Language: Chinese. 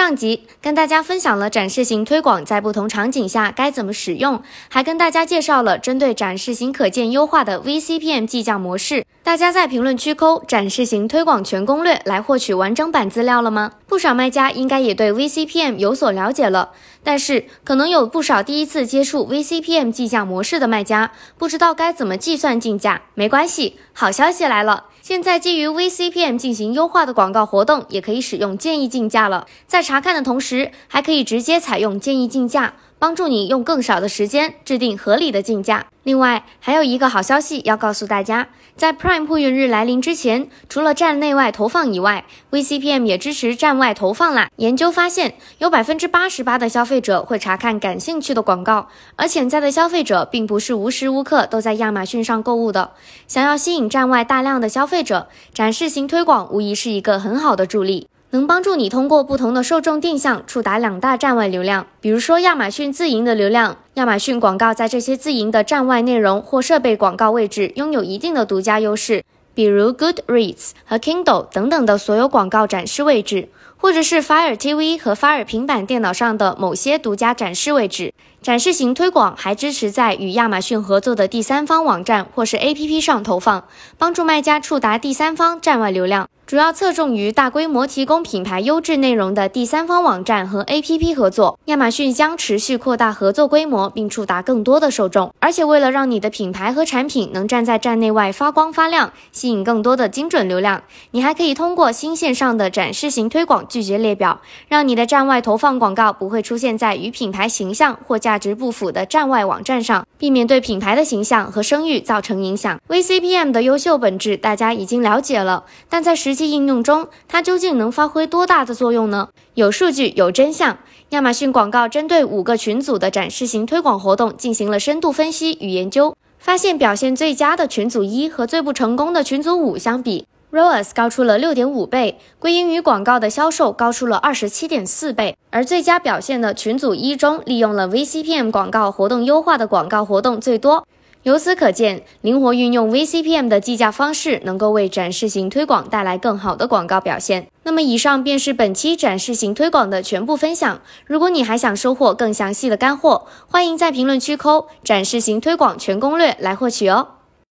上集跟大家分享了展示型推广在不同场景下该怎么使用，还跟大家介绍了针对展示型可见优化的 VCPM 计价模式。大家在评论区扣“展示型推广全攻略”来获取完整版资料了吗？不少卖家应该也对 VCPM 有所了解了，但是可能有不少第一次接触 VCPM 计价模式的卖家不知道该怎么计算竞价。没关系，好消息来了！现在基于 VCPM 进行优化的广告活动，也可以使用建议竞价了。在查看的同时，还可以直接采用建议竞价，帮助你用更少的时间制定合理的竞价。另外，还有一个好消息要告诉大家，在 Prime 会员日来临之前，除了站内外投放以外，VCPM 也支持站外投放啦。研究发现，有百分之八十八的消费者会查看感兴趣的广告，而潜在的消费者并不是无时无刻都在亚马逊上购物的。想要吸引站外大量的消费者，展示型推广无疑是一个很好的助力。能帮助你通过不同的受众定向触达两大站外流量，比如说亚马逊自营的流量，亚马逊广告在这些自营的站外内容或设备广告位置拥有一定的独家优势，比如 Goodreads 和 Kindle 等等的所有广告展示位置，或者是 Fire TV 和 Fire 平板电脑上的某些独家展示位置。展示型推广还支持在与亚马逊合作的第三方网站或是 APP 上投放，帮助卖家触达第三方站外流量。主要侧重于大规模提供品牌优质内容的第三方网站和 APP 合作。亚马逊将持续扩大合作规模，并触达更多的受众。而且为了让你的品牌和产品能站在站内外发光发亮，吸引更多的精准流量，你还可以通过新线上的展示型推广拒绝列表，让你的站外投放广告不会出现在与品牌形象或价值不符的站外网站上，避免对品牌的形象和声誉造成影响。VCPM 的优秀本质大家已经了解了，但在实际应用中，它究竟能发挥多大的作用呢？有数据，有真相。亚马逊广告针对五个群组的展示型推广活动进行了深度分析与研究，发现表现最佳的群组一和最不成功的群组五相比，ROAS 高出了六点五倍，归因于广告的销售高出了二十七点四倍。而最佳表现的群组一中，利用了 VCPM 广告活动优化的广告活动最多。由此可见，灵活运用 VCPM 的计价方式，能够为展示型推广带来更好的广告表现。那么，以上便是本期展示型推广的全部分享。如果你还想收获更详细的干货，欢迎在评论区扣“展示型推广全攻略”来获取哦。